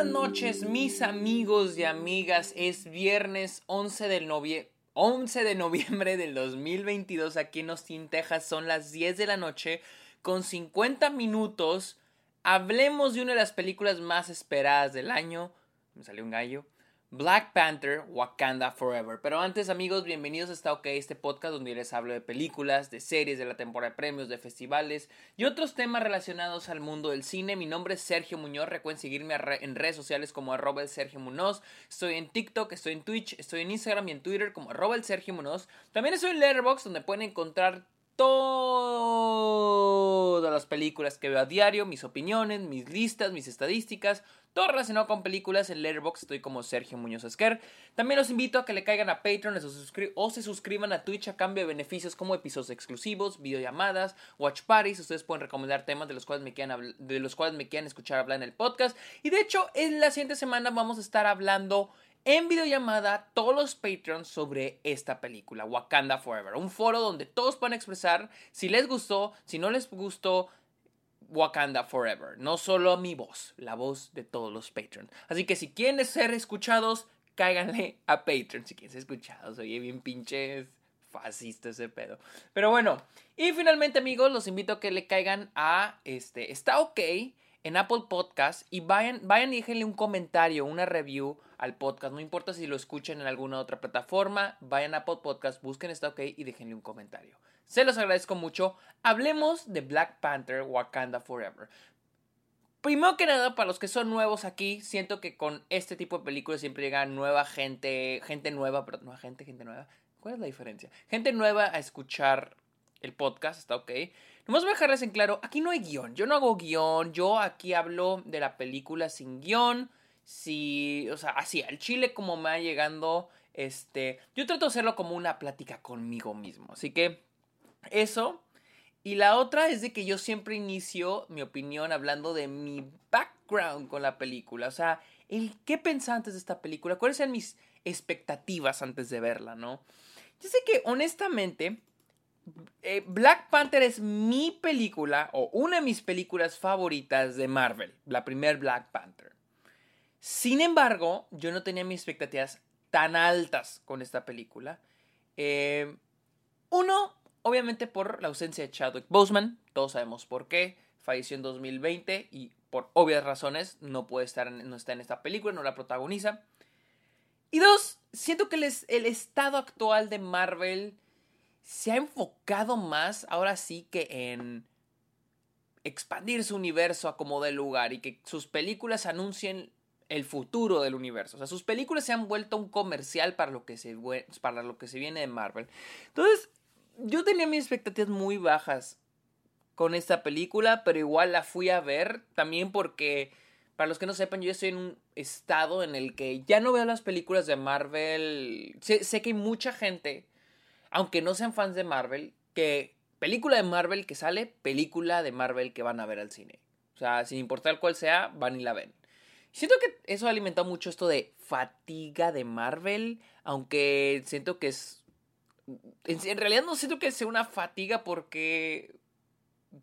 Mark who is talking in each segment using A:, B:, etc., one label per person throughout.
A: buenas noches, mis amigos y amigas. Es viernes 11 de, 11 de noviembre del 2022 aquí en Austin, Texas. Son las 10 de la noche con 50 minutos. Hablemos de una de las películas más esperadas del año. Me salió un gallo. Black Panther, Wakanda Forever. Pero antes, amigos, bienvenidos a Está OK, este podcast donde les hablo de películas, de series, de la temporada de premios, de festivales y otros temas relacionados al mundo del cine. Mi nombre es Sergio Muñoz. Recuerden seguirme en redes sociales como arroba el Sergio Muñoz. Estoy en TikTok, estoy en Twitch, estoy en Instagram y en Twitter como arroba el Sergio Muñoz. También estoy en Letterboxd donde pueden encontrar todas las películas que veo a diario, mis opiniones, mis listas, mis estadísticas, todo relacionado con películas. En Letterboxd estoy como Sergio Muñoz Esquer. También los invito a que le caigan a Patreon o se suscriban a Twitch a cambio de beneficios como episodios exclusivos, videollamadas, watch parties. Ustedes pueden recomendar temas de los cuales me quieran, de los cuales me quieran escuchar hablar en el podcast. Y de hecho, en la siguiente semana vamos a estar hablando en videollamada todos los Patreons sobre esta película, Wakanda Forever. Un foro donde todos pueden expresar si les gustó, si no les gustó, Wakanda Forever. No solo mi voz, la voz de todos los Patreons. Así que si quieren ser escuchados, cáiganle a Patreon. Si quieren ser escuchados, oye, bien pinches fascista ese pedo. Pero bueno, y finalmente amigos, los invito a que le caigan a este, está ok en Apple Podcast y vayan, vayan y déjenle un comentario, una review al podcast. No importa si lo escuchen en alguna otra plataforma, vayan a Apple Podcast, busquen Está OK y déjenle un comentario. Se los agradezco mucho. Hablemos de Black Panther Wakanda Forever. Primero que nada, para los que son nuevos aquí, siento que con este tipo de películas siempre llega nueva gente, gente nueva, pero no gente, gente nueva. ¿Cuál es la diferencia? Gente nueva a escuchar el podcast, está ok. Voy a dejarles en claro, aquí no hay guion. Yo no hago guion, yo aquí hablo de la película sin guion si, o sea, así, al chile como me va llegando, este, yo trato de hacerlo como una plática conmigo mismo. Así que eso. Y la otra es de que yo siempre inicio mi opinión hablando de mi background con la película. O sea, el qué pensé antes de esta película, cuáles eran mis expectativas antes de verla, ¿no? Yo sé que honestamente eh, Black Panther es mi película o una de mis películas favoritas de Marvel, la primer Black Panther. Sin embargo, yo no tenía mis expectativas tan altas con esta película. Eh, uno, obviamente por la ausencia de Chadwick Boseman, todos sabemos por qué, falleció en 2020 y por obvias razones no puede estar en, no está en esta película, no la protagoniza. Y dos, siento que el estado actual de Marvel se ha enfocado más ahora sí que en expandir su universo a como de lugar y que sus películas anuncien el futuro del universo. O sea, sus películas se han vuelto un comercial para lo que se, para lo que se viene de Marvel. Entonces, yo tenía mis expectativas muy bajas con esta película, pero igual la fui a ver también porque, para los que no sepan, yo estoy en un estado en el que ya no veo las películas de Marvel. Sé, sé que hay mucha gente, aunque no sean fans de Marvel, que película de Marvel que sale, película de Marvel que van a ver al cine. O sea, sin importar cuál sea, van y la ven. Siento que eso ha alimentado mucho esto de fatiga de Marvel, aunque siento que es... En, realidad no siento que sea una fatiga porque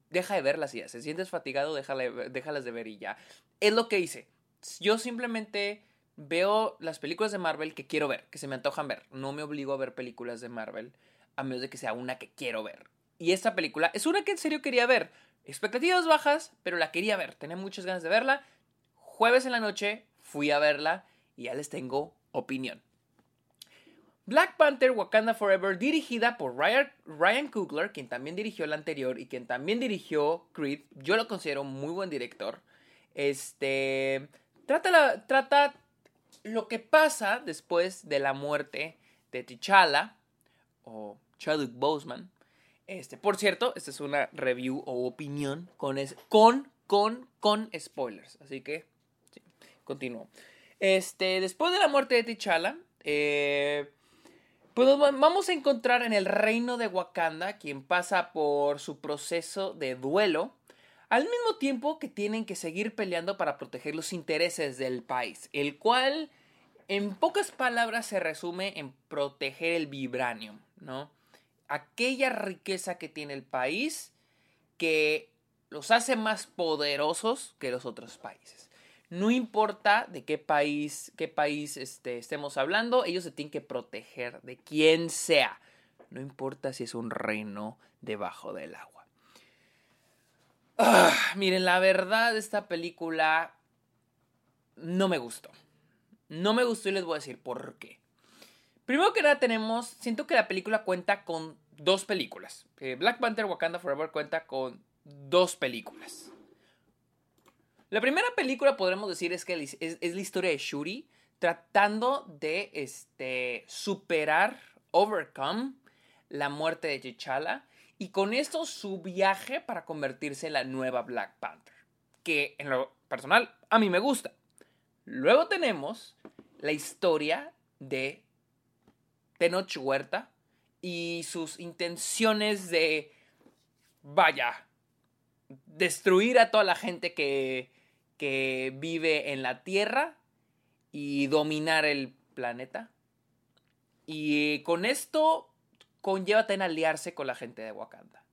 A: deja de verlas y ya. Si sientes fatigado, déjalas de ver y ya. Es lo que hice. Yo simplemente veo las películas de Marvel que quiero ver, que se me antojan ver. No me obligo a ver películas de Marvel a menos de que sea una que quiero ver. Y esta película es una que en serio quería ver. Expectativas bajas, pero la quería ver. Tenía muchas ganas de verla jueves en la noche fui a verla y ya les tengo opinión. Black Panther Wakanda Forever, dirigida por Ryan, Coogler, quien también dirigió la anterior y quien también dirigió Creed. Yo lo considero muy buen director. Este. Trata, trata lo que pasa después de la muerte de T'Challa o Chadwick Boseman. Este, por cierto, esta es una review o opinión con, con, con, con spoilers. Así que Continúo. Este, después de la muerte de T'Challa, eh, pues vamos a encontrar en el reino de Wakanda quien pasa por su proceso de duelo, al mismo tiempo que tienen que seguir peleando para proteger los intereses del país, el cual en pocas palabras se resume en proteger el vibranium, ¿no? Aquella riqueza que tiene el país que los hace más poderosos que los otros países. No importa de qué país, qué país este, estemos hablando, ellos se tienen que proteger de quien sea. No importa si es un reino debajo del agua. Ah, miren, la verdad, esta película no me gustó. No me gustó y les voy a decir por qué. Primero que nada tenemos, siento que la película cuenta con dos películas. Black Panther Wakanda Forever cuenta con dos películas. La primera película podremos decir es que es, la historia de Shuri tratando de este, superar, overcome la muerte de T'Challa y con esto su viaje para convertirse en la nueva Black Panther, que en lo personal a mí me gusta. Luego tenemos la historia de Tenoch Huerta y sus intenciones de, vaya, destruir a toda la gente que, que vive en la Tierra y dominar el planeta. Y con esto conlleva también aliarse con la gente de Wakanda.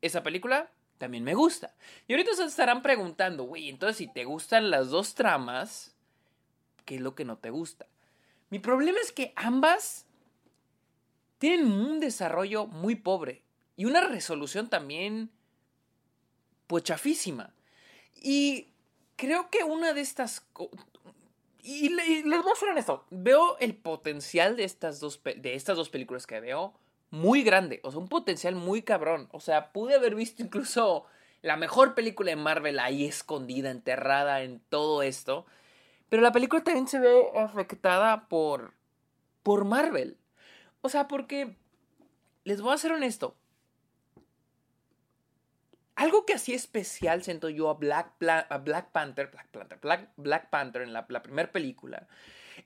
A: Esa película también me gusta. Y ahorita se estarán preguntando, güey, entonces si te gustan las dos tramas, ¿qué es lo que no te gusta? Mi problema es que ambas tienen un desarrollo muy pobre y una resolución también, pues chafísima. Y creo que una de estas... Y, les voy a ser honesto, veo el potencial de estas, dos, de estas dos películas que veo muy grande, o sea, un potencial muy cabrón. O sea, pude haber visto incluso la mejor película de Marvel ahí escondida, enterrada en todo esto. Pero la película también se ve afectada por, por Marvel. O sea, porque, les voy a ser honesto, algo que hacía especial, siento yo, a Black, Panther, Black Panther, Black, Panther en la, primera película,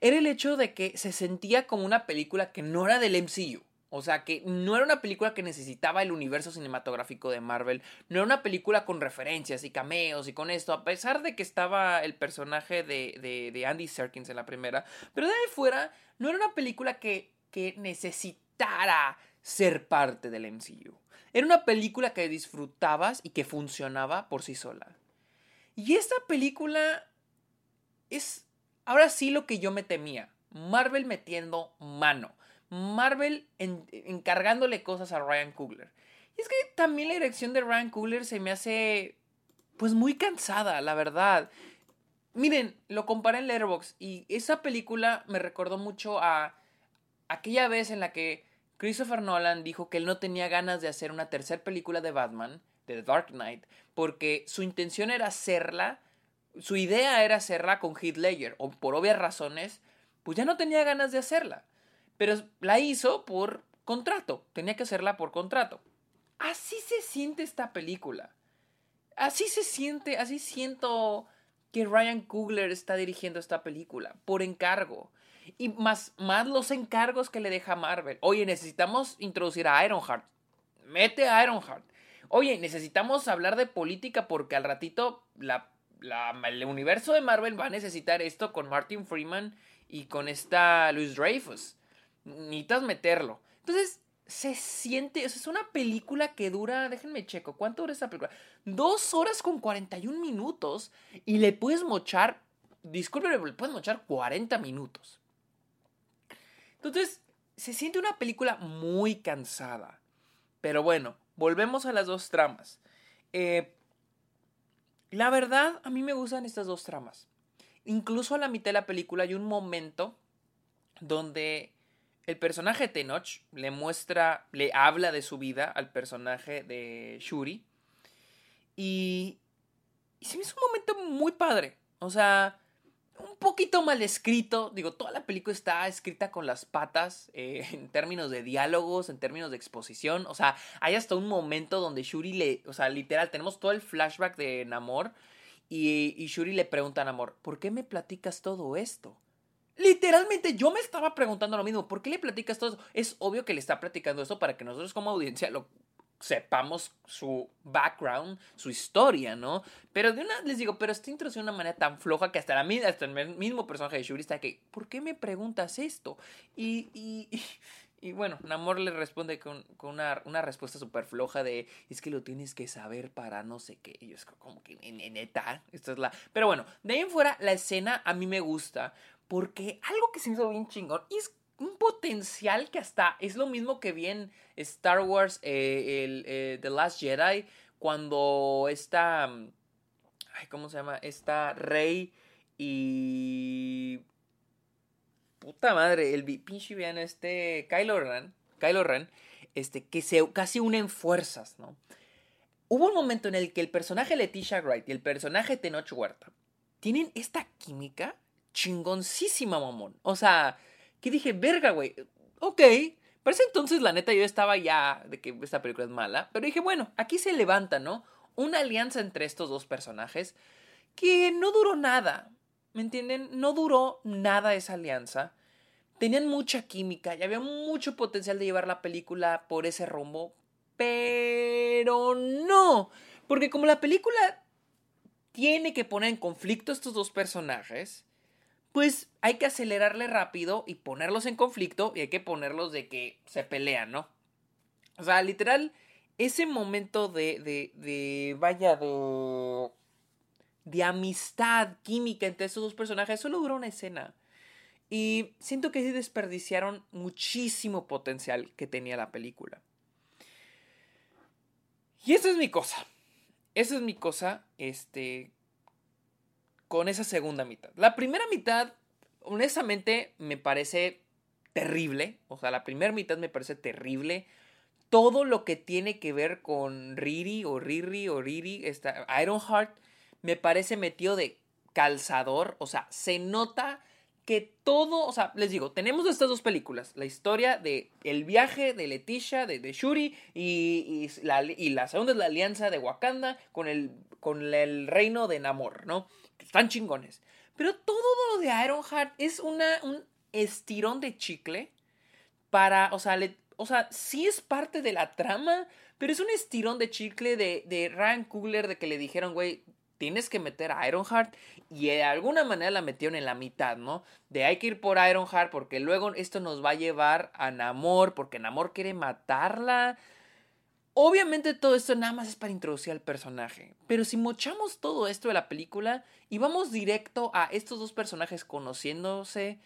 A: era el hecho de que se sentía como una película que no era del MCU. O sea, que no era una película que necesitaba el universo cinematográfico de Marvel, no era una película con referencias y cameos y con esto, a pesar de que estaba el personaje de, de, Andy Serkins en la primera, pero de ahí fuera, no era una película que, que necesitara ser parte del MCU. Era una película que disfrutabas y que funcionaba por sí sola. Y esta película es ahora sí lo que yo me temía. Marvel metiendo mano. Marvel encargándole cosas a Ryan Coogler. Y es que también la dirección de Ryan Coogler se me hace pues muy cansada, la verdad. Miren, lo comparé en Letterboxd y esa película me recordó mucho a aquella vez en la que Christopher Nolan dijo que él no tenía ganas de hacer una tercera película de Batman, The Dark Knight, porque su intención era hacerla, su idea era hacerla con Heath Ledger, o por obvias razones, pues ya no tenía ganas de hacerla. Pero la hizo por contrato. Tenía que hacerla por contrato. Así se siente esta película. Así se siente, así siento que Ryan Coogler está dirigiendo esta película. Por encargo. Y más, más los encargos que le deja Marvel. Oye, necesitamos introducir a Ironheart. Mete a Ironheart. Oye, necesitamos hablar de política porque al ratito la, el universo de Marvel va a necesitar esto con Martin Freeman y con esta Louis Dreyfus necesitas meterlo. Entonces, se siente, es una película que dura, déjenme checo, ¿cuánto dura esta película? Dos horas con 41 minutos y le puedes mochar, discúlpeme, le puedes mochar 40 minutos. Entonces, se siente una película muy cansada. Pero bueno, volvemos a las dos tramas. Eh, la verdad, a mí me gustan estas dos tramas. Incluso a la mitad de la película hay un momento donde el personaje de Tenoch le muestra, le habla de su vida al personaje de Shuri. Y, y se me hizo un momento muy padre. O sea, un poquito mal escrito. Digo, toda la película está escrita con las patas eh, en términos de diálogos, en términos de exposición. O sea, hay hasta un momento donde Shuri le. O sea, literal, tenemos todo el flashback de Namor. Y, y Shuri le pregunta a Namor, ¿por qué me platicas todo esto? Literalmente yo me estaba preguntando lo mismo. ¿Por qué le platicas todo eso? Es obvio que le está platicando esto para que nosotros como audiencia lo sepamos su background, su historia, ¿no? Pero de una, les digo, pero está introducido de una manera tan floja que hasta, la, hasta el mismo personaje de Shuri está que, ¿por qué me preguntas esto? Y, y, Y bueno, Namor le responde con, una, respuesta súper floja de, es que lo tienes que saber para no sé qué. Y yo es como que, neta, esto es la... Pero bueno, de ahí en fuera, la escena a mí me gusta, porque algo que se me hizo bien chingón, es un potencial que hasta es lo mismo que vi en Star Wars, eh, el, eh, The Last Jedi, cuando está... Ay, ¿Cómo se llama? Está Rey y puta madre, el pinche bien este Kylo Ren, Kylo Ren, este, que se casi unen fuerzas, ¿no? Hubo un momento en el que el personaje Leticia Wright y el personaje Tenoch Huerta tienen esta química chingoncísima, mamón. O sea, que dije, verga, güey, ok. Parece entonces, la neta, yo estaba ya de que esta película es mala. Pero dije, bueno, aquí se levanta, ¿no? Una alianza entre estos dos personajes que no duró nada. ¿Me entienden? No duró nada esa alianza. Tenían mucha química y había mucho potencial de llevar la película por ese rumbo. Pero no. Porque como la película tiene que poner en conflicto a estos dos personajes, pues hay que acelerarle rápido y ponerlos en conflicto y hay que ponerlos de que se pelean, ¿no? O sea, literal, ese momento de, de, de vaya, de de amistad química entre esos dos personajes solo duró una escena. Y siento que sí desperdiciaron muchísimo potencial que tenía la película. Y esa es mi cosa. Esa es mi cosa, este, con esa segunda mitad. La primera mitad, honestamente, me parece terrible. O sea, la primera mitad me parece terrible. Todo lo que tiene que ver con Riri o Riri o Riri, esta, Ironheart, me parece metido de calzador. O sea, se nota que todo, o sea, les digo, tenemos estas dos películas, la historia de el viaje de Leticia, de, de Shuri, y, la, y, la, segunda es la alianza de Wakanda con el, con el reino de Namor, ¿no? Están chingones. Pero todo lo de Ironheart es una, un estirón de chicle para, o sea, o sea, sí es parte de la trama, pero es un estirón de chicle de, de Ryan Coogler de que le dijeron, güey, tienes que meter a Ironheart y de alguna manera la metieron en la mitad, ¿no? De hay que ir por Ironheart porque luego esto nos va a llevar a Namor porque Namor quiere matarla. Obviamente todo esto nada más es para introducir al personaje, pero si mochamos todo esto de la película y vamos directo a estos dos personajes conociéndose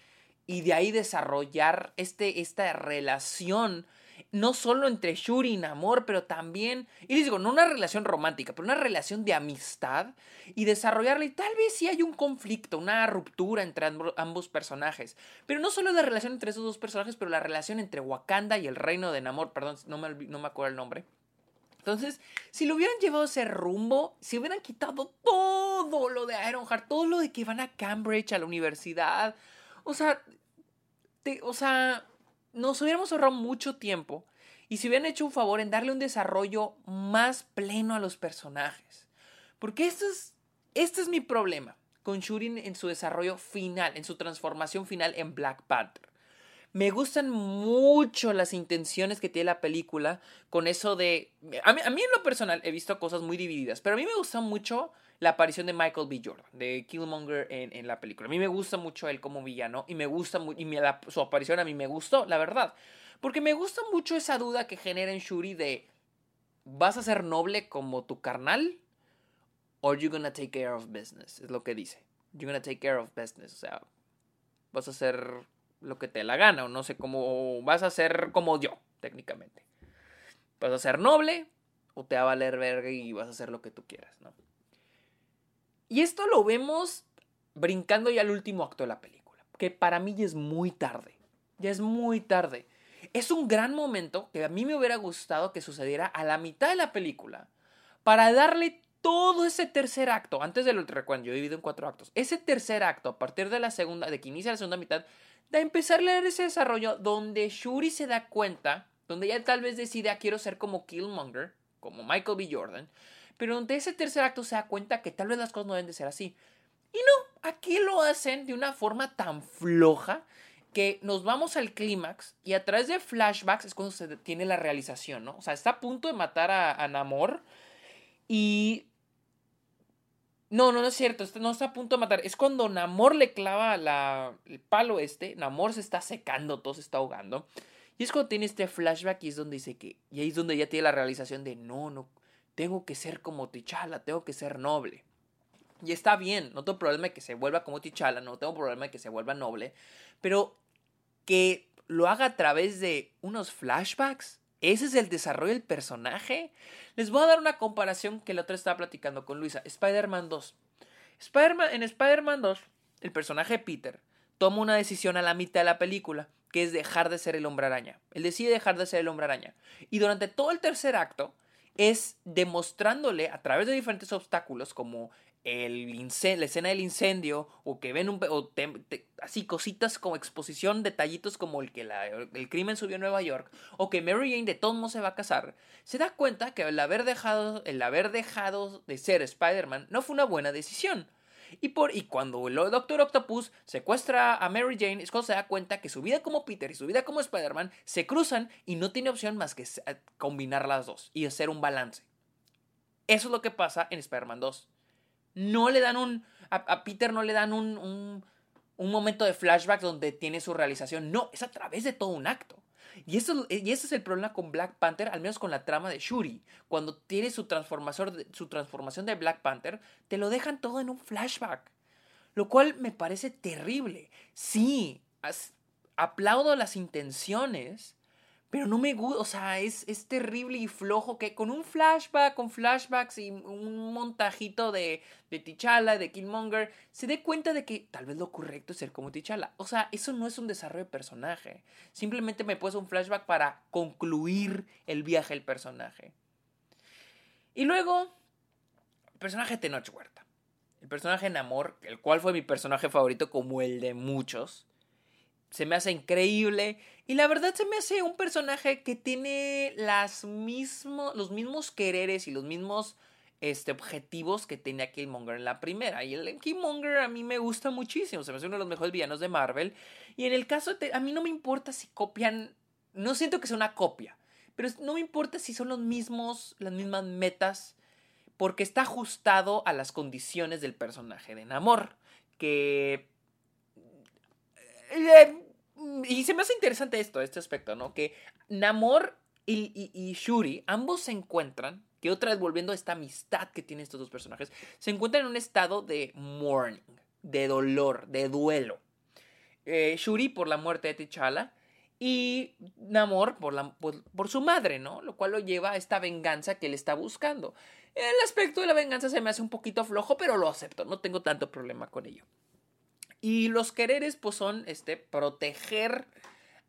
A: y de ahí desarrollar este, esta relación no solo entre Shuri y Namor, pero también, y les digo, no una relación romántica, pero una relación de amistad y desarrollarla. Y tal vez sí hay un conflicto, una ruptura entre ambos personajes. Pero no solo la relación entre esos dos personajes, pero la relación entre Wakanda y el reino de Namor, perdón, no me, no me acuerdo el nombre. Entonces, si lo hubieran llevado ese rumbo, si hubieran quitado todo lo de Ironheart, todo lo de que van a Cambridge, a la universidad, o sea, o sea, nos hubiéramos ahorrado mucho tiempo y si hubieran hecho un favor en darle un desarrollo más pleno a los personajes. Porque esto es, este es mi problema con Shuri en su desarrollo final, en su transformación final en Black Panther. Me gustan mucho las intenciones que tiene la película con eso de... A mí, en lo personal he visto cosas muy divididas, pero a mí me gusta mucho la aparición de Michael B. Jordan, de Killmonger en, la película. A mí me gusta mucho él como villano y me gusta y su aparición a mí me gustó, la verdad. Porque me gusta mucho esa duda que genera en Shuri de ¿vas a ser noble como tu carnal? Or you gonna take care of business, es lo que dice. You're gonna take care of business, o sea, vas a hacer lo que te la gana, o no sé cómo, vas a ser como yo, técnicamente. Vas a ser noble, o te va a valer verga y vas a hacer lo que tú quieras, ¿no? Y esto lo vemos brincando ya al último acto de la película, que para mí ya es muy tarde, ya es muy tarde. Es un gran momento que a mí me hubiera gustado que sucediera a la mitad de la película para darle todo ese tercer acto, antes del recuento, yo he dividido en cuatro actos, ese tercer acto, a partir de la segunda, de que inicia la segunda mitad, de empezar a leer ese desarrollo donde Shuri se da cuenta, donde ella tal vez decide, ah, quiero ser como Killmonger, como Michael B. Jordan, pero donde ese tercer acto se da cuenta que tal vez las cosas no deben de ser así. Y no, aquí lo hacen de una forma tan floja que nos vamos al clímax y a través de flashbacks es cuando se tiene la realización, ¿no? O sea, está a punto de matar a, Namor y... No, no, no es cierto, no está a punto de matar. Es cuando Namor le clava la, el palo este, Namor se está secando, todo se está ahogando. Y es cuando tiene este flashback y es donde dice que, y ahí es donde ya tiene la realización de, no, no, tengo que ser como T'Challa, tengo que ser noble. Y está bien, no tengo problema de que se vuelva como T'Challa, no tengo problema de que se vuelva noble, pero que lo haga a través de unos flashbacks. Ese es el desarrollo del personaje. Les voy a dar una comparación que la otra estaba platicando con Luisa. Spider-Man 2. en Spider-Man 2, el personaje Peter toma una decisión a la mitad de la película, que es dejar de ser el hombre araña. Él decide dejar de ser el hombre araña. Y durante todo el tercer acto es demostrándole a través de diferentes obstáculos como el la escena del incendio o que ven un o así cositas como exposición detallitos como el que el crimen subió a Nueva York o que Mary Jane de todos modos se va a casar se da cuenta que el haber dejado el haber dejado de ser Spider-Man no fue una buena decisión y, por, y cuando el Doctor Octopus secuestra a Mary Jane, es se da cuenta que su vida como Peter y su vida como Spider-Man se cruzan y no tiene opción más que combinar las dos y hacer un balance. Eso es lo que pasa en Spider-Man 2 no le dan un... A, Peter no le dan un, un, momento de flashback donde tiene su realización. No, es a través de todo un acto. Y, eso, y ese es el problema con Black Panther, al menos con la trama de Shuri. Cuando tiene su su transformación de Black Panther, te lo dejan todo en un flashback. Lo cual me parece terrible. Sí, aplaudo las intenciones, pero no me gusta, o sea, es, es, terrible y flojo que con un flashback, con flashbacks y un montajito de, de de Killmonger, se dé cuenta de que tal vez lo correcto es ser como T'Challa. O sea, eso no es un desarrollo de personaje. Simplemente me puedes un flashback para concluir el viaje del personaje. Y luego, el personaje de Tenoch Huerta. El personaje en amor, el cual fue mi personaje favorito como el de muchos se me hace increíble. Y la verdad se me hace un personaje que tiene las los mismos quereres y los mismos este, objetivos que tenía Killmonger en la primera. Y el Killmonger a mí me gusta muchísimo. Se me hace uno de los mejores villanos de Marvel. Y en el caso de... A mí no me importa si copian... No siento que sea una copia. Pero no me importa si son los mismos, las mismas metas. Porque está ajustado a las condiciones del personaje de Namor. Que y se me hace interesante esto, este aspecto, ¿no? Que Namor y, Shuri, ambos se encuentran, que otra vez volviendo a esta amistad que tienen estos dos personajes, se encuentran en un estado de mourning, de dolor, de duelo. Eh, Shuri por la muerte de T'Challa y Namor por, por, su madre, ¿no? Lo cual lo lleva a esta venganza que él está buscando. El aspecto de la venganza se me hace un poquito flojo, pero lo acepto, no tengo tanto problema con ello. Y los quereres, pues son este, proteger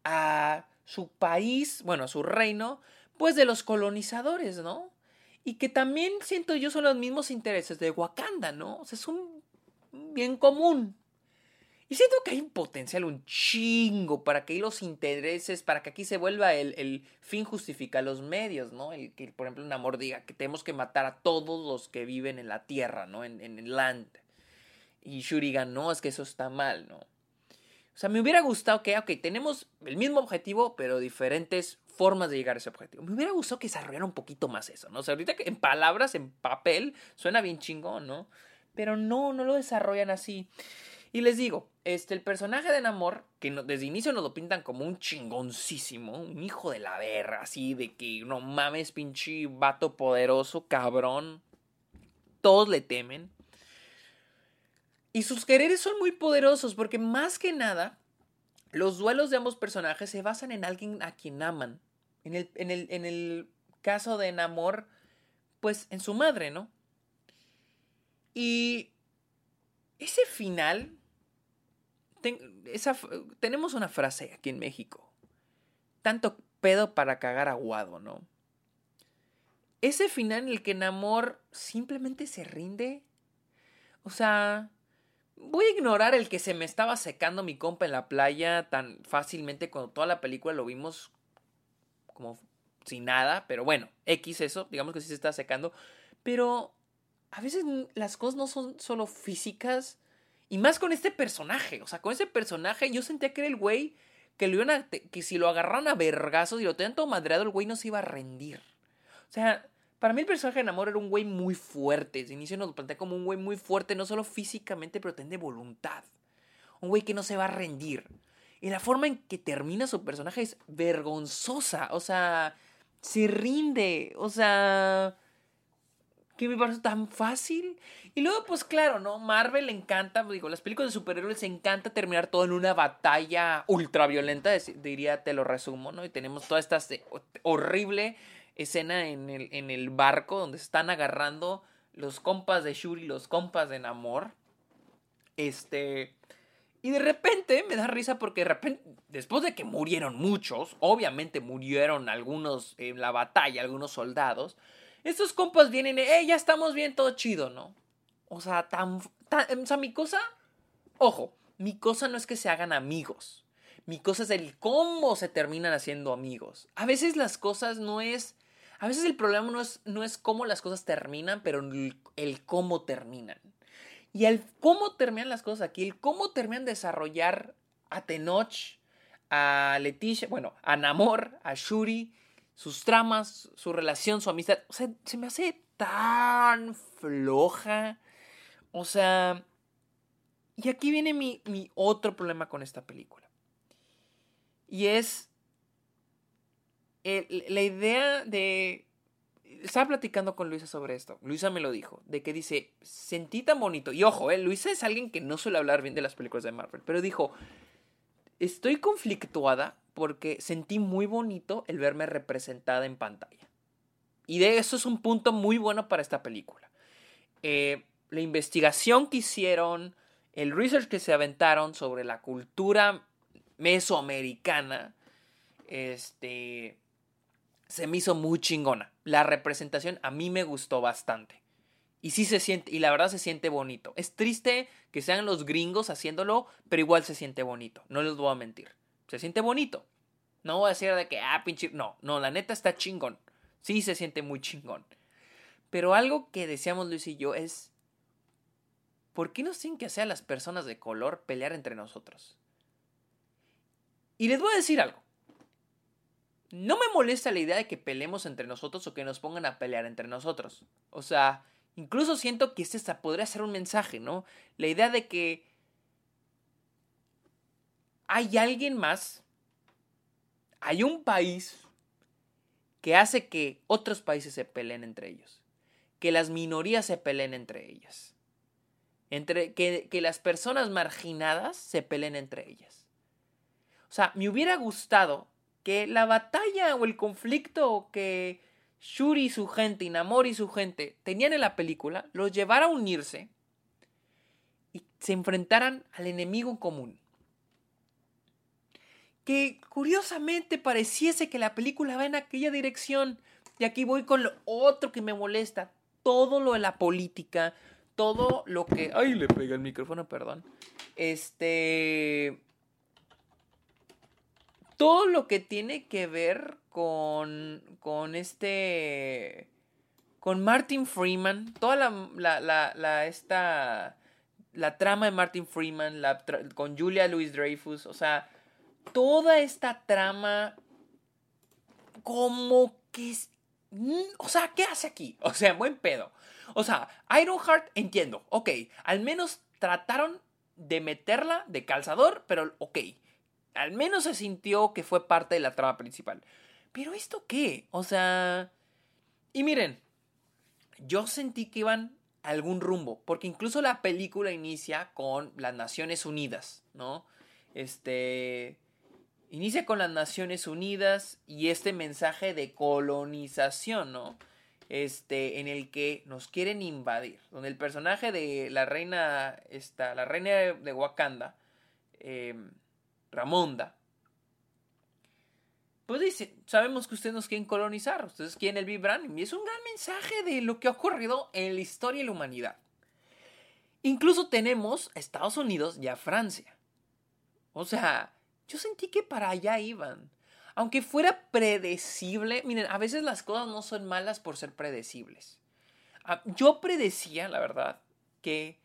A: a su país, bueno, a su reino, pues de los colonizadores, ¿no? Y que también siento yo son los mismos intereses de Wakanda, ¿no? O sea, es un bien común. Y siento que hay un potencial un chingo para que los intereses, para que aquí se vuelva el, el, fin justifica los medios, ¿no? El que, por ejemplo, un amor diga que tenemos que matar a todos los que viven en la tierra, ¿no? En, en el land. Y Shurigan, no, es que eso está mal, ¿no? O sea, me hubiera gustado que, ok, tenemos el mismo objetivo, pero diferentes formas de llegar a ese objetivo. Me hubiera gustado que desarrollara un poquito más eso, ¿no? O sea, ahorita que en palabras, en papel, suena bien chingón, ¿no? Pero no, no lo desarrollan así. Y les digo, este, el personaje de Namor, que desde inicio nos lo pintan como un chingoncísimo, un hijo de la verga, así de que no mames, pinche vato poderoso, cabrón. Todos le temen. Y sus quereres son muy poderosos porque más que nada, los duelos de ambos personajes se basan en alguien a quien aman. En el, en el, en el caso de Namor, pues en su madre, ¿no? Y ese final, esa, tenemos una frase aquí en México. Tanto pedo para cagar aguado, ¿no? Ese final en el que Namor simplemente se rinde. O sea, Voy a ignorar el que se me estaba secando mi compa en la playa tan fácilmente cuando toda la película lo vimos como sin nada, pero bueno, X eso, digamos que sí se está secando, pero a veces las cosas no son solo físicas y más con este personaje, o sea, con ese personaje yo sentía que era el güey que, lo iban a, que si lo agarraron a vergazos y lo tenían todo madreado, el güey no se iba a rendir. O sea, para mí el personaje de Namor era un güey muy fuerte. De inicio nos plantea como un güey muy fuerte, no solo físicamente, pero tiene voluntad. Un güey que no se va a rendir. Y la forma en que termina su personaje es vergonzosa. O sea, se rinde. O sea, que me parece tan fácil. Y luego, pues claro, ¿no? Marvel le encanta, digo, las películas de superhéroes encanta terminar todo en una batalla ultraviolenta, diría, te lo resumo, ¿no? Y tenemos toda esta horrible escena en el, en el barco donde están agarrando los compas de Shuri, los compas de Namor. Este. Y de repente me da risa porque de repente, después de que murieron muchos, obviamente murieron algunos en la batalla, algunos soldados, estos compas vienen, eh, ya estamos bien, todo chido, ¿no? O sea, tan, tan, o sea, mi cosa, ojo, mi cosa no es que se hagan amigos. Mi cosa es el cómo se terminan haciendo amigos. A veces las cosas no es, a veces el problema no es, no es cómo las cosas terminan, pero el, cómo terminan. Y el cómo terminan las cosas aquí, el cómo terminan de desarrollar a Tenoch, a Leticia, bueno, a Namor, a Shuri, sus tramas, su relación, su amistad. O sea, se me hace tan floja. O sea, y aquí viene mi, mi otro problema con esta película. Y es la idea de... Estaba platicando con Luisa sobre esto. Luisa me lo dijo. De que dice, sentí tan bonito. Y ojo, eh, Luisa es alguien que no suele hablar bien de las películas de Marvel. Pero dijo, estoy conflictuada porque sentí muy bonito el verme representada en pantalla. Y de eso es un punto muy bueno para esta película. Eh, la investigación que hicieron, el research que se aventaron sobre la cultura mesoamericana, este, se me hizo muy chingona. La representación a mí me gustó bastante. Y sí se siente, y la verdad se siente bonito. Es triste que sean los gringos haciéndolo, pero igual se siente bonito. No les voy a mentir. Se siente bonito. No voy a decir de que, ah, pinche. No, no, la neta está chingón. Sí se siente muy chingón. Pero algo que deseamos Luis y yo es ¿por qué nos tienen que hacer las personas de color pelear entre nosotros? Y les voy a decir algo. No me molesta la idea de que peleemos entre nosotros o que nos pongan a pelear entre nosotros. O sea, incluso siento que este podría ser un mensaje, ¿no? La idea de que hay alguien más, hay un país que hace que otros países se peleen entre ellos, que las minorías se peleen entre ellas entre que, que las personas marginadas se peleen entre ellas. O sea, me hubiera gustado que la batalla o el conflicto que Shuri y su gente y Namor y su gente tenían en la película los llevara a unirse y se enfrentaran al enemigo común. Que curiosamente pareciese que la película va en aquella dirección. Y aquí voy con lo otro que me molesta. Todo lo de la política, todo lo que... Ay, le pegué el micrófono, perdón. Este... Todo lo que tiene que ver con, con este... Con Martin Freeman, toda la, la, la, esta... La trama de Martin Freeman, con Julia Louis Dreyfus, o sea, toda esta trama como que... O sea, ¿qué hace aquí? O sea, buen pedo. O sea, Ironheart entiendo, ok, al menos trataron de meterla de calzador, pero ok, al menos se sintió que fue parte de la trama principal. Pero esto qué? O sea... Y miren, yo sentí que iban a algún rumbo, porque incluso la película inicia con las Naciones Unidas, ¿no? Este... Inicia con las Naciones Unidas y este mensaje de colonización, ¿no? este, en el que nos quieren invadir, donde el personaje de la reina, esta, la reina de Wakanda, em, Ramonda, pues dice, sabemos que ustedes nos quieren colonizar, ustedes quieren el Vibranium, y es un gran mensaje de lo que ha ocurrido en la historia de la humanidad. Incluso tenemos a Estados Unidos y a Francia. O sea, yo sentí que para allá iban aunque fuera predecible, miren, a veces las cosas no son malas por ser predecibles. Ah, yo predecía, la verdad, que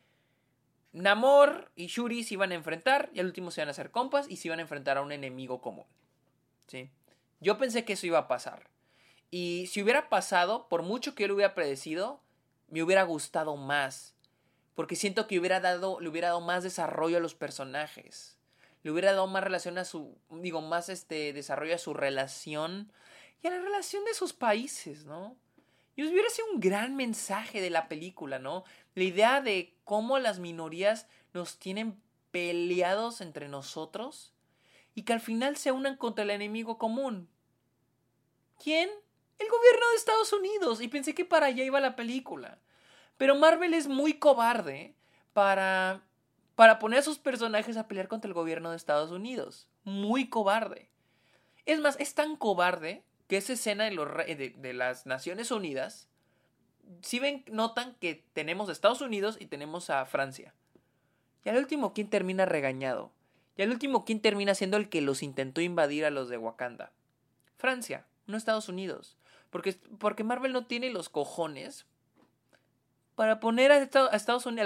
A: Namor y Shuri se iban a enfrentar y al último se iban a hacer compas y se iban a enfrentar a un enemigo común. ¿Sí? Yo pensé que eso iba a pasar. Y si hubiera pasado, por mucho que yo lo hubiera predecido, me hubiera gustado más. Porque siento que hubiera dado, le hubiera dado más desarrollo a los personajes le hubiera dado más relación a su, digo, más este desarrollo a su relación y a la relación de sus países, ¿no? Y hubiera sido un gran mensaje de la película, ¿no? La idea de cómo las minorías nos tienen peleados entre nosotros y que al final se unan contra el enemigo común. ¿Quién? El gobierno de Estados Unidos. Y pensé que para allá iba la película. Pero Marvel es muy cobarde para, para poner a sus personajes a pelear contra el gobierno de Estados Unidos. Muy cobarde. Es más, es tan cobarde que esa escena de, las Naciones Unidas, si ven, notan que tenemos a Estados Unidos y tenemos a Francia. Y al último, ¿quién termina regañado? Y al último, ¿quién termina siendo el que los intentó invadir a los de Wakanda? Francia, no Estados Unidos. Porque, porque Marvel no tiene los cojones para poner al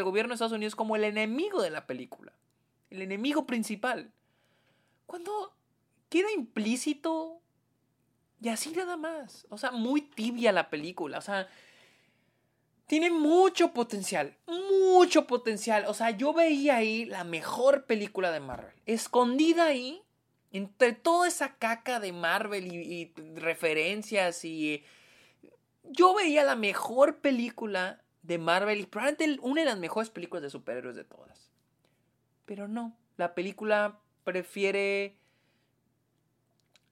A: gobierno de Estados Unidos como el enemigo de la película. El enemigo principal. Cuando queda implícito y así nada más. O sea, muy tibia la película. O sea, tiene mucho potencial, mucho potencial. O sea, yo veía ahí la mejor película de Marvel. Escondida ahí, entre toda esa caca de Marvel y, referencias y... Yo veía la mejor película de Marvel y probablemente una de las mejores películas de superhéroes de todas. Pero no, la película prefiere...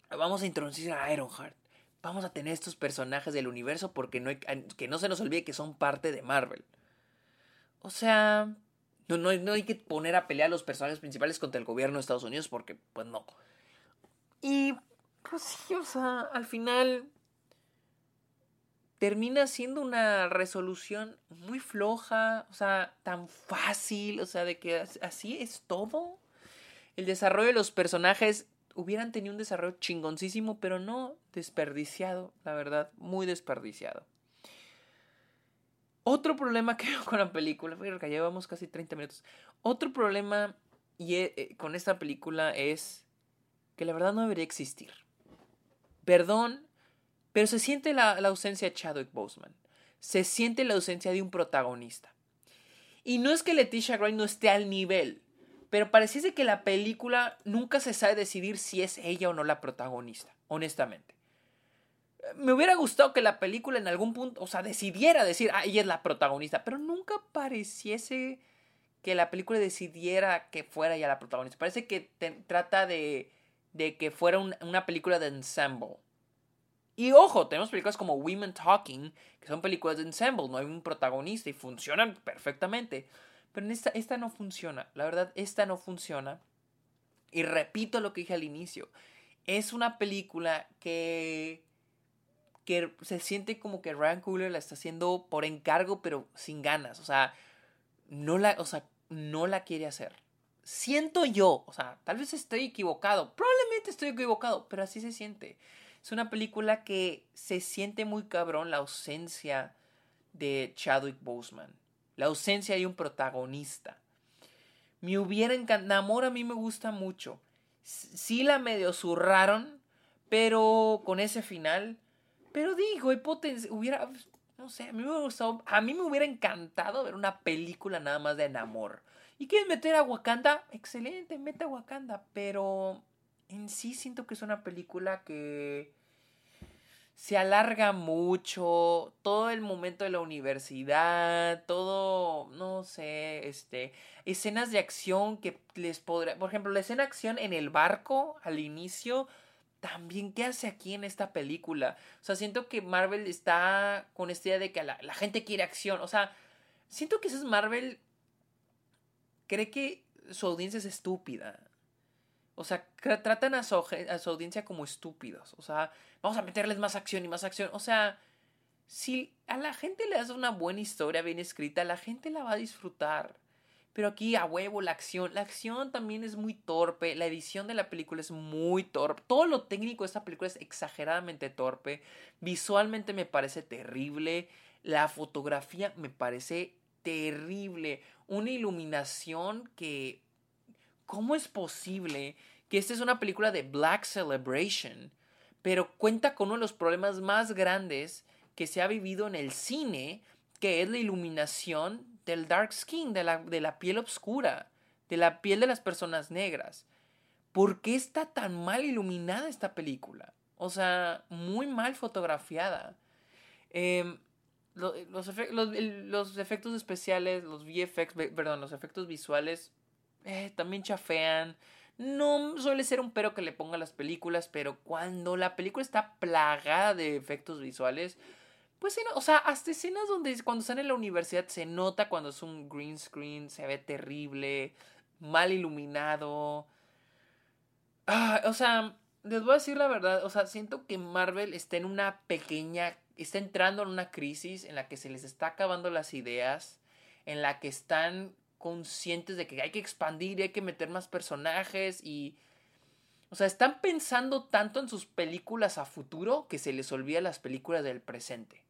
A: Vamos a introducir a Ironheart vamos a tener estos personajes del universo porque no que no se nos olvide que son parte de Marvel. O sea, no, no, no hay que poner a pelear a los personajes principales contra el gobierno de Estados Unidos porque, pues no. Y, pues sí, o sea, al final termina siendo una resolución muy floja, o sea, tan fácil, o sea, de que así es todo. El desarrollo de los personajes hubieran tenido un desarrollo chingoncísimo, pero no desperdiciado, la verdad, muy desperdiciado. Otro problema que veo con la película, ya llevamos casi 30 minutos. Otro problema y, eh, con esta película es que la verdad no debería existir. Perdón, pero se siente la, la ausencia de Chadwick Boseman. Se siente la ausencia de un protagonista. Y no es que Leticia Wright no esté al nivel, pero pareciese que la película nunca se sabe decidir si es ella o no la protagonista, honestamente. Me hubiera gustado que la película en algún punto, o sea, decidiera decir, ah, ella es la protagonista, pero nunca pareciese que la película decidiera que fuera ella la protagonista. Parece que trata de, de que fuera una película de ensemble. Y ojo, tenemos películas como Women Talking, que son películas de ensemble, no hay un protagonista y funcionan perfectamente. Pero esta, esta no funciona. La verdad, esta no funciona. Y repito lo que dije al inicio. Es una película que que se siente como que Ryan Coogler la está haciendo por encargo, pero sin ganas. O sea, no la, o sea, no la quiere hacer. Siento yo, o sea, tal vez estoy equivocado, probablemente estoy equivocado, pero así se siente. Es una película que se siente muy cabrón la ausencia de Chadwick Boseman la ausencia de un protagonista. Me hubiera encantado, Namor a mí me gusta mucho. Sí la medio zurraron, pero con ese final, pero digo, hay potencia, hubiera, no sé, a mí me hubiera gustado, a mí me hubiera encantado ver una película nada más de Namor. ¿Y quieres meter a Wakanda? Excelente, mete a Wakanda, pero en sí siento que es una película que se alarga mucho, todo el momento de la universidad, todo, no sé, este, escenas de acción que les podrá, por ejemplo, la escena de acción en el barco al inicio, también, ¿qué hace aquí en esta película? O sea, siento que Marvel está con esta idea de que la, la gente quiere acción, o sea, siento que eso es Marvel, cree que su audiencia es estúpida. O sea, tratan a su, audiencia como estúpidos. O sea, vamos a meterles más acción y más acción. O sea, si a la gente le das una buena historia bien escrita, la gente la va a disfrutar. Pero aquí a huevo la acción. La acción también es muy torpe. La edición de la película es muy torpe. Todo lo técnico de esta película es exageradamente torpe. Visualmente me parece terrible. La fotografía me parece terrible. Una iluminación que ¿cómo es posible que esta es una película de Black Celebration, pero cuenta con uno de los problemas más grandes que se ha vivido en el cine, que es la iluminación del dark skin, de la, de la piel oscura, de la piel de las personas negras. ¿por qué está tan mal iluminada esta película? O sea, muy mal fotografiada. Em, los, los, efectos especiales, los VFX, perdón, los efectos visuales eh, también chafean. No suele ser un pero que le ponga las películas, pero cuando la película está plagada de efectos visuales, pues, o sea, hasta escenas donde cuando están en la universidad se nota cuando es un green screen, se ve terrible, mal iluminado. Ah, o sea, les voy a decir la verdad, o sea, siento que Marvel está en una pequeña, está entrando en una crisis en la que se les está acabando las ideas, en la que están conscientes de que hay que expandir y hay que meter más personajes y... O sea, están pensando tanto en sus películas a futuro que se les olvida las películas del presente.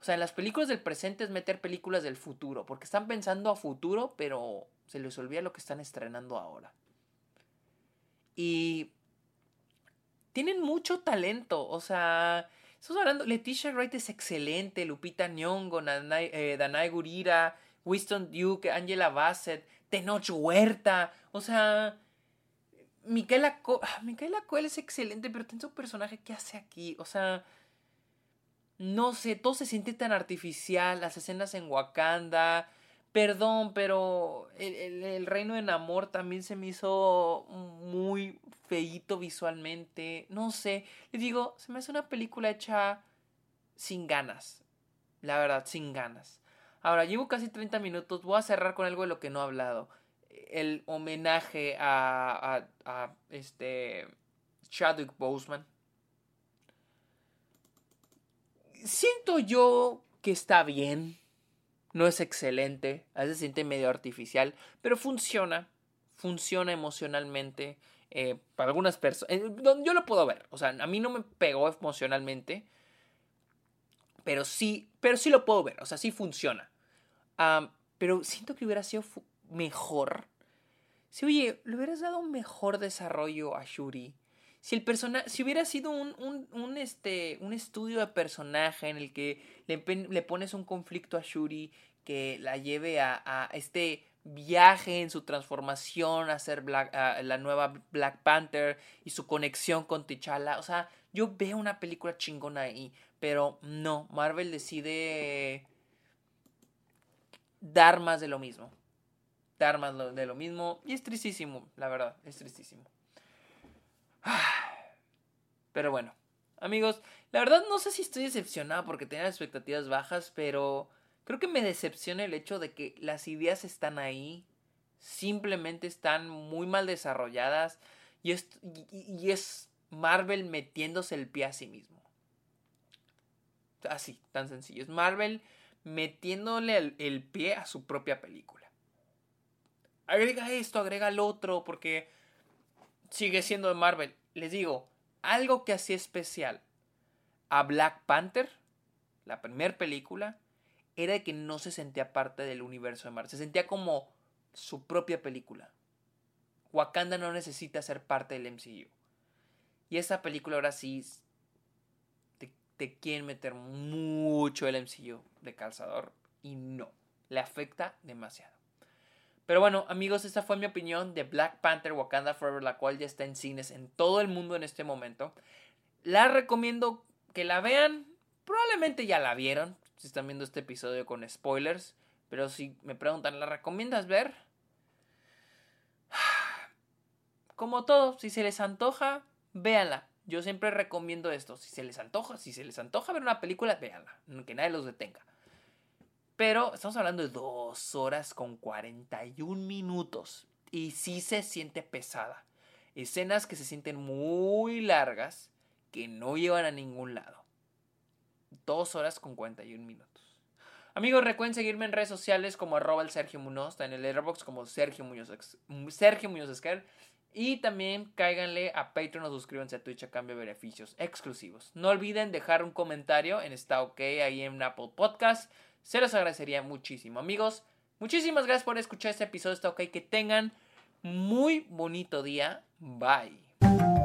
A: O sea, en las películas del presente es meter películas del futuro, porque están pensando a futuro, pero se les olvida lo que están estrenando ahora. Y tienen mucho talento, o sea, estamos hablando, Leticia Wright es excelente, Lupita Nyong'o, eh, Danai, Gurira, Winston Duke, Angela Bassett, Tenoch Huerta, o sea, Micaela, Co ah, Micaela Coel es excelente, pero tiene su personaje, ¿qué hace aquí? O sea, no sé, todo se siente tan artificial, las escenas en Wakanda, perdón, pero el, Reino en Amor también se me hizo muy feíto visualmente, no sé, les digo, se me hace una película hecha sin ganas, la verdad, sin ganas. Ahora, llevo casi 30 minutos, voy a cerrar con algo de lo que no he hablado. El homenaje a, a, a este Chadwick Boseman siento yo que está bien. No es excelente. A veces se siente medio artificial. Pero funciona. Funciona emocionalmente. Eh, para algunas personas. Eh, yo lo puedo ver. O sea, a mí no me pegó emocionalmente. Pero sí. Pero sí lo puedo ver. O sea, sí funciona. Pero siento que hubiera sido mejor. Si, oye, le hubieras dado un mejor desarrollo a Shuri. Si el persona, si hubiera sido un, un, este, un estudio de personaje en el que le, pones un conflicto a Shuri que la lleve a, a este viaje en su transformación a ser la nueva Black Panther y su conexión con T'Challa, o sea, yo veo una película chingona ahí, pero no, Marvel decide dar más de lo mismo. Dar más de lo mismo. Y es tristísimo, la verdad, es tristísimo. Pero bueno, amigos, la verdad no sé si estoy decepcionado porque tenía expectativas bajas, pero creo que me decepciona el hecho de que las ideas están ahí, simplemente están muy mal desarrolladas y es, y, es Marvel metiéndose el pie a sí mismo. Así, tan sencillo. Es Marvel metiéndole el, el pie a su propia película. Agrega esto, agrega lo otro, porque sigue siendo de Marvel. Les digo, algo que hacía especial a Black Panther, la primera película, era que no se sentía parte del universo de Marvel. Se sentía como su propia película. Wakanda no necesita ser parte del MCU. Y esa película ahora sí te, quieren meter mucho el MCU de calzador y no, le afecta demasiado. Pero bueno, amigos, esta fue mi opinión de Black Panther Wakanda Forever, la cual ya está en cines en todo el mundo en este momento. La recomiendo que la vean. Probablemente ya la vieron, si están viendo este episodio con spoilers. Pero si me preguntan, ¿la recomiendas ver? Como todo, si se les antoja, véanla. Yo siempre recomiendo esto. Si se les antoja, si se les antoja ver una película, véanla. Que nadie los detenga. Pero estamos hablando de dos horas con 41 minutos. Y sí se siente pesada. Escenas que se sienten muy largas que no llevan a ningún lado. Dos horas con 41 minutos. Amigos, recuerden seguirme en redes sociales como arroba el Sergio Munoz, en el Airbox como Sergio Muñoz, Sergio Muñoz Esquer. Y también cáiganle a Patreon o suscríbanse a Twitch a cambio de beneficios exclusivos. No olviden dejar un comentario en Está OK ahí en Apple Podcast. Se los agradecería muchísimo. Amigos, muchísimas gracias por escuchar este episodio. Está ok. Que tengan muy bonito día. Bye.